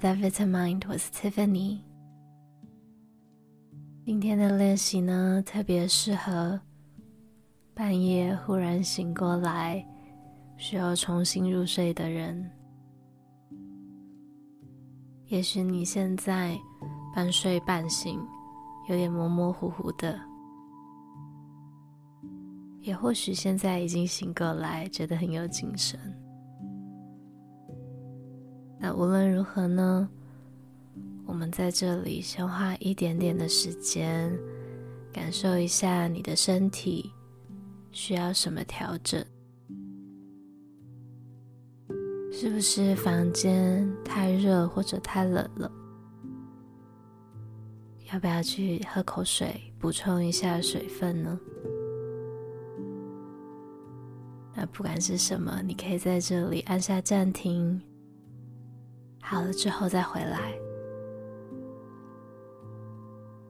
的 Vitamind，我是 Tiffany。今天的练习呢，特别适合半夜忽然醒过来，需要重新入睡的人。也许你现在半睡半醒，有点模模糊糊的。也或许现在已经醒过来，觉得很有精神。无论如何呢，我们在这里先花一点点的时间，感受一下你的身体需要什么调整。是不是房间太热或者太冷了？要不要去喝口水，补充一下水分呢？那不管是什么，你可以在这里按下暂停，好了之后再回来。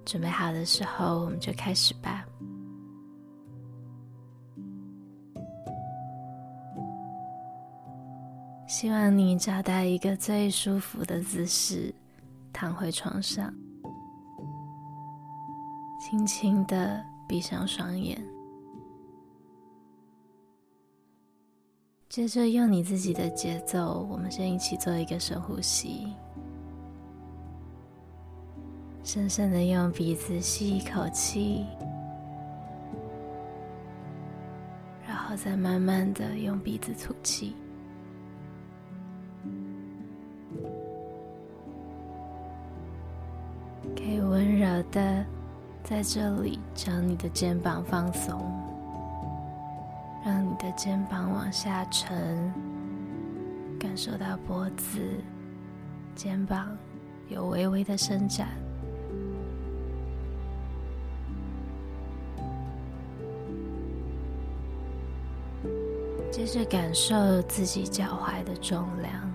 准备好的时候，我们就开始吧。希望你找到一个最舒服的姿势，躺回床上，轻轻的闭上双眼。接着用你自己的节奏，我们先一起做一个深呼吸，深深的用鼻子吸一口气，然后再慢慢的用鼻子吐气。可以温柔的在这里将你的肩膀放松。你的肩膀往下沉，感受到脖子、肩膀有微微的伸展。接着感受自己脚踝的重量，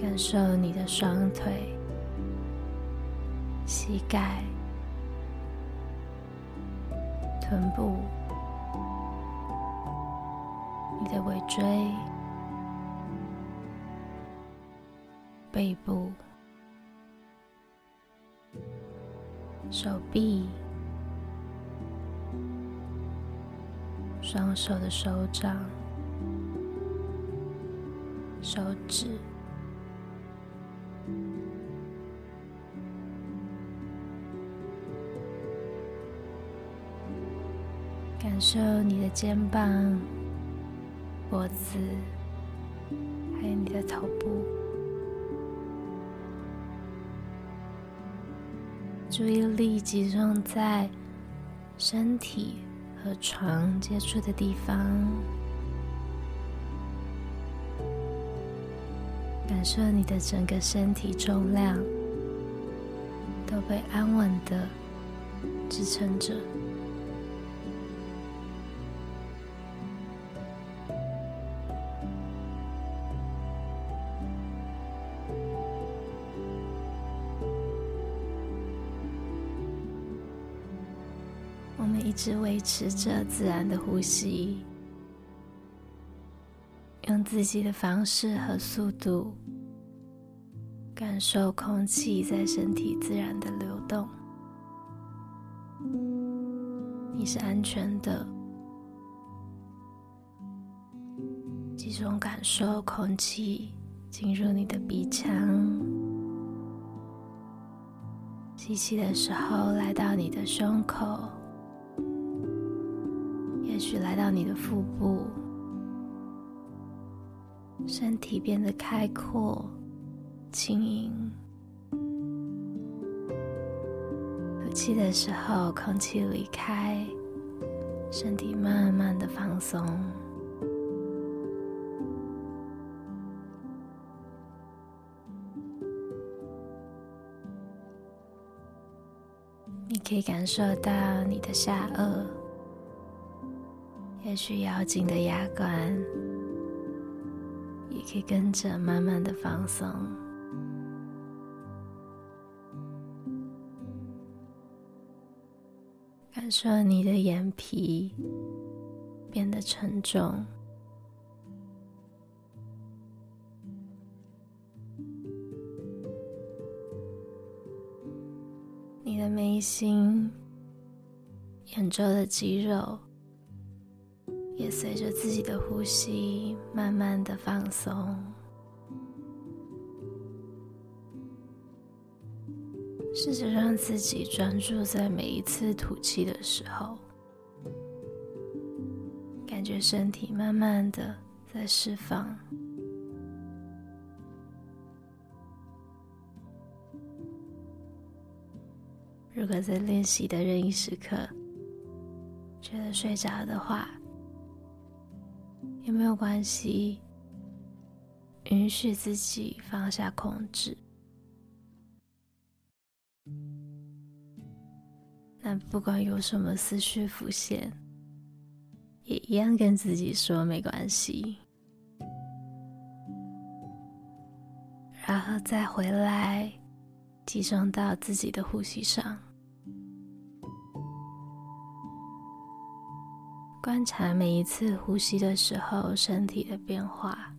感受你的双腿、膝盖。臀部、你的尾椎、背部、手臂、双手的手掌、手指。受你的肩膀、脖子，还有你的头部。注意力集中在身体和床接触的地方，感受你的整个身体重量都被安稳的支撑着。我们一直维持着自然的呼吸，用自己的方式和速度，感受空气在身体自然的流动。你是安全的，集中感受空气进入你的鼻腔，吸气的时候来到你的胸口。去来到你的腹部，身体变得开阔、轻盈。呼气的时候，空气离开，身体慢慢的放松。你可以感受到你的下颚。也许咬紧的牙关，也可以跟着慢慢的放松。感受你的眼皮变得沉重。你的眉心、眼周的肌肉也随着自己的呼吸慢慢的放松。试着让自己专注在每一次吐气的时候，感觉身体慢慢的在释放。如果在练习的任意时刻觉得睡着的话，也没有关系，允许自己放下控制。那不管有什么思绪浮现，也一样跟自己说没关系，然后再回来，集中到自己的呼吸上，观察每一次呼吸的时候身体的变化，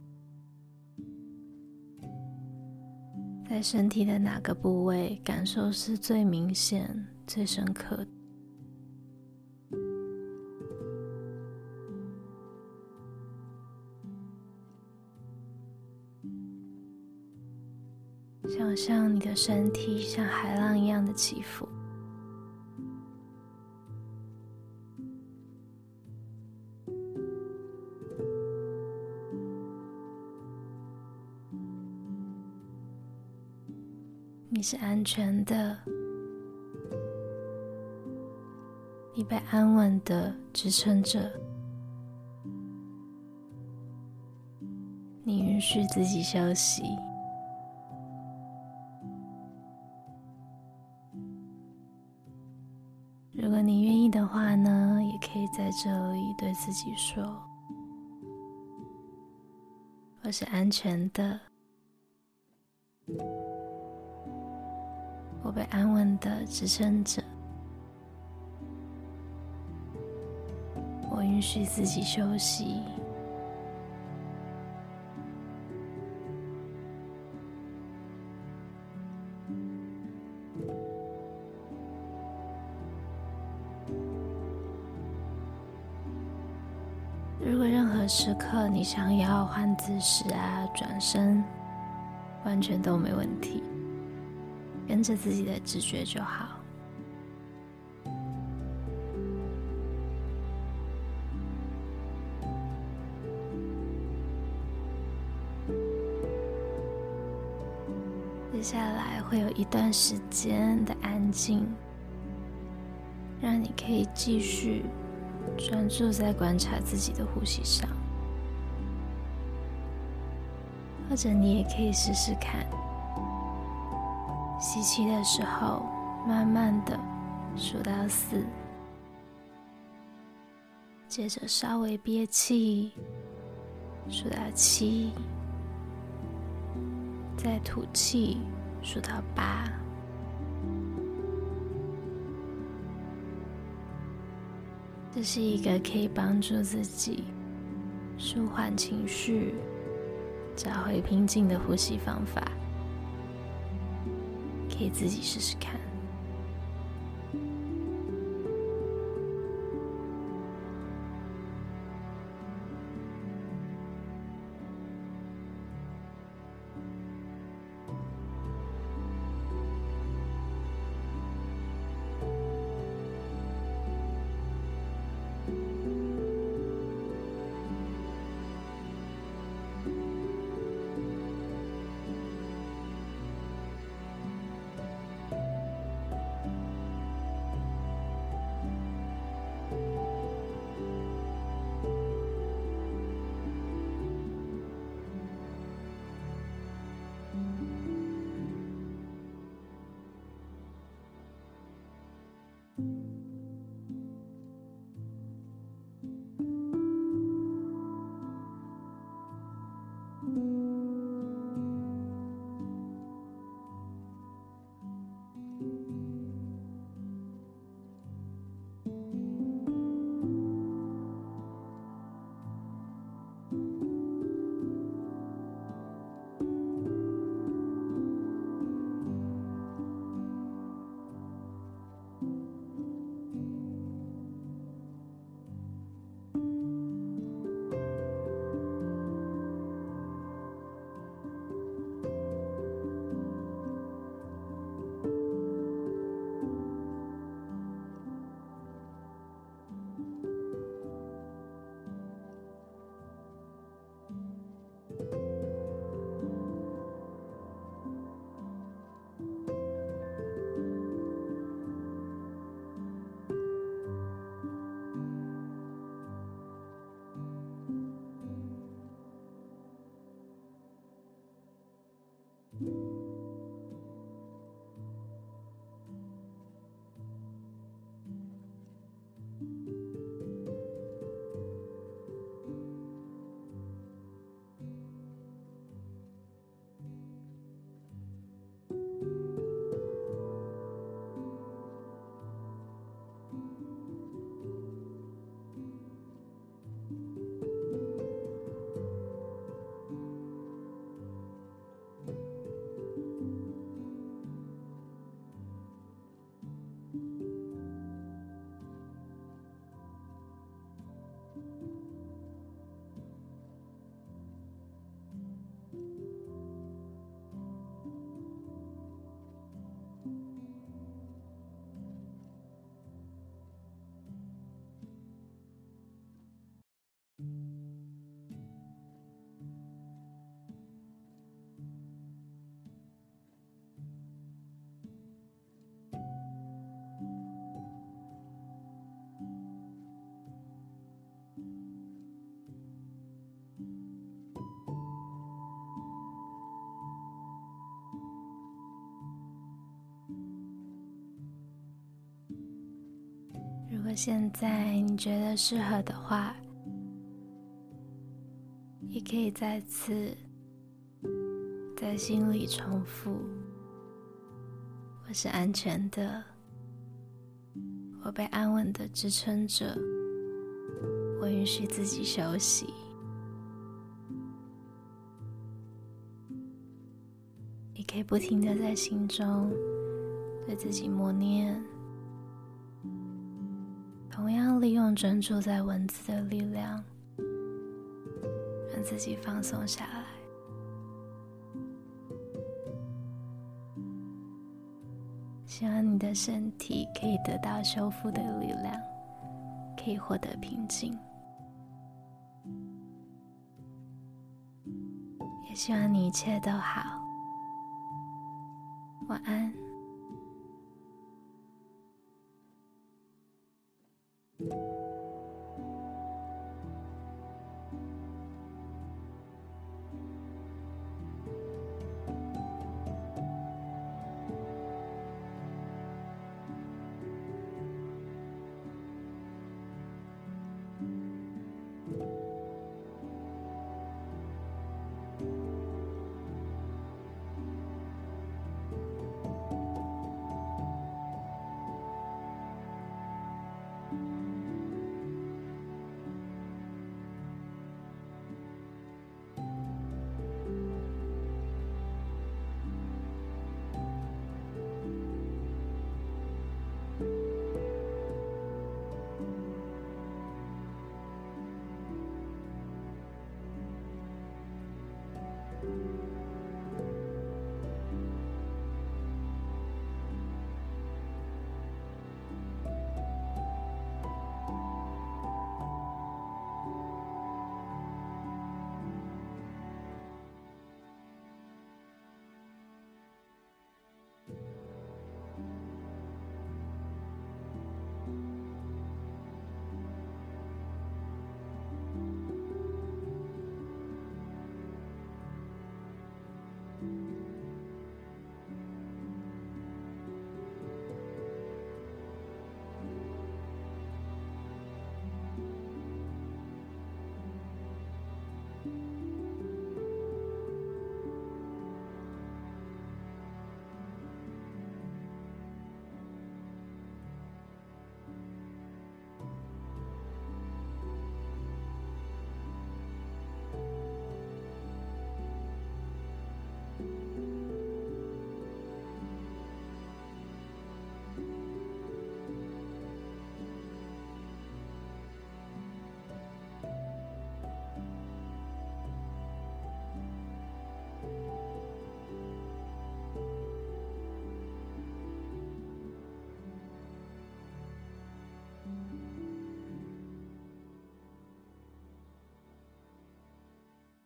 在身体的哪个部位感受是最明显、最深刻的？想象你的身体像海浪一样的起伏，你是安全的。你被安稳的支撑着，你允许自己休息。如果你愿意的话呢，也可以在这里对自己说：“我是安全的，我被安稳的支撑着。”我允许自己休息。如果任何时刻你想要换姿势啊、转身，完全都没问题，跟着自己的直觉就好。接下来会有一段时间的安静，让你可以继续专注在观察自己的呼吸上，或者你也可以试试看，吸气的时候慢慢的数到四，接着稍微憋气，数到七。再吐气，数到八。这是一个可以帮助自己舒缓情绪、找回平静的呼吸方法，给自己试试看。现在你觉得适合的话，也可以再次在心里重复：“我是安全的，我被安稳的支撑着，我允许自己休息。”你可以不停的在心中对自己默念。同样利用专注在文字的力量，让自己放松下来。希望你的身体可以得到修复的力量，可以获得平静。也希望你一切都好。晚安。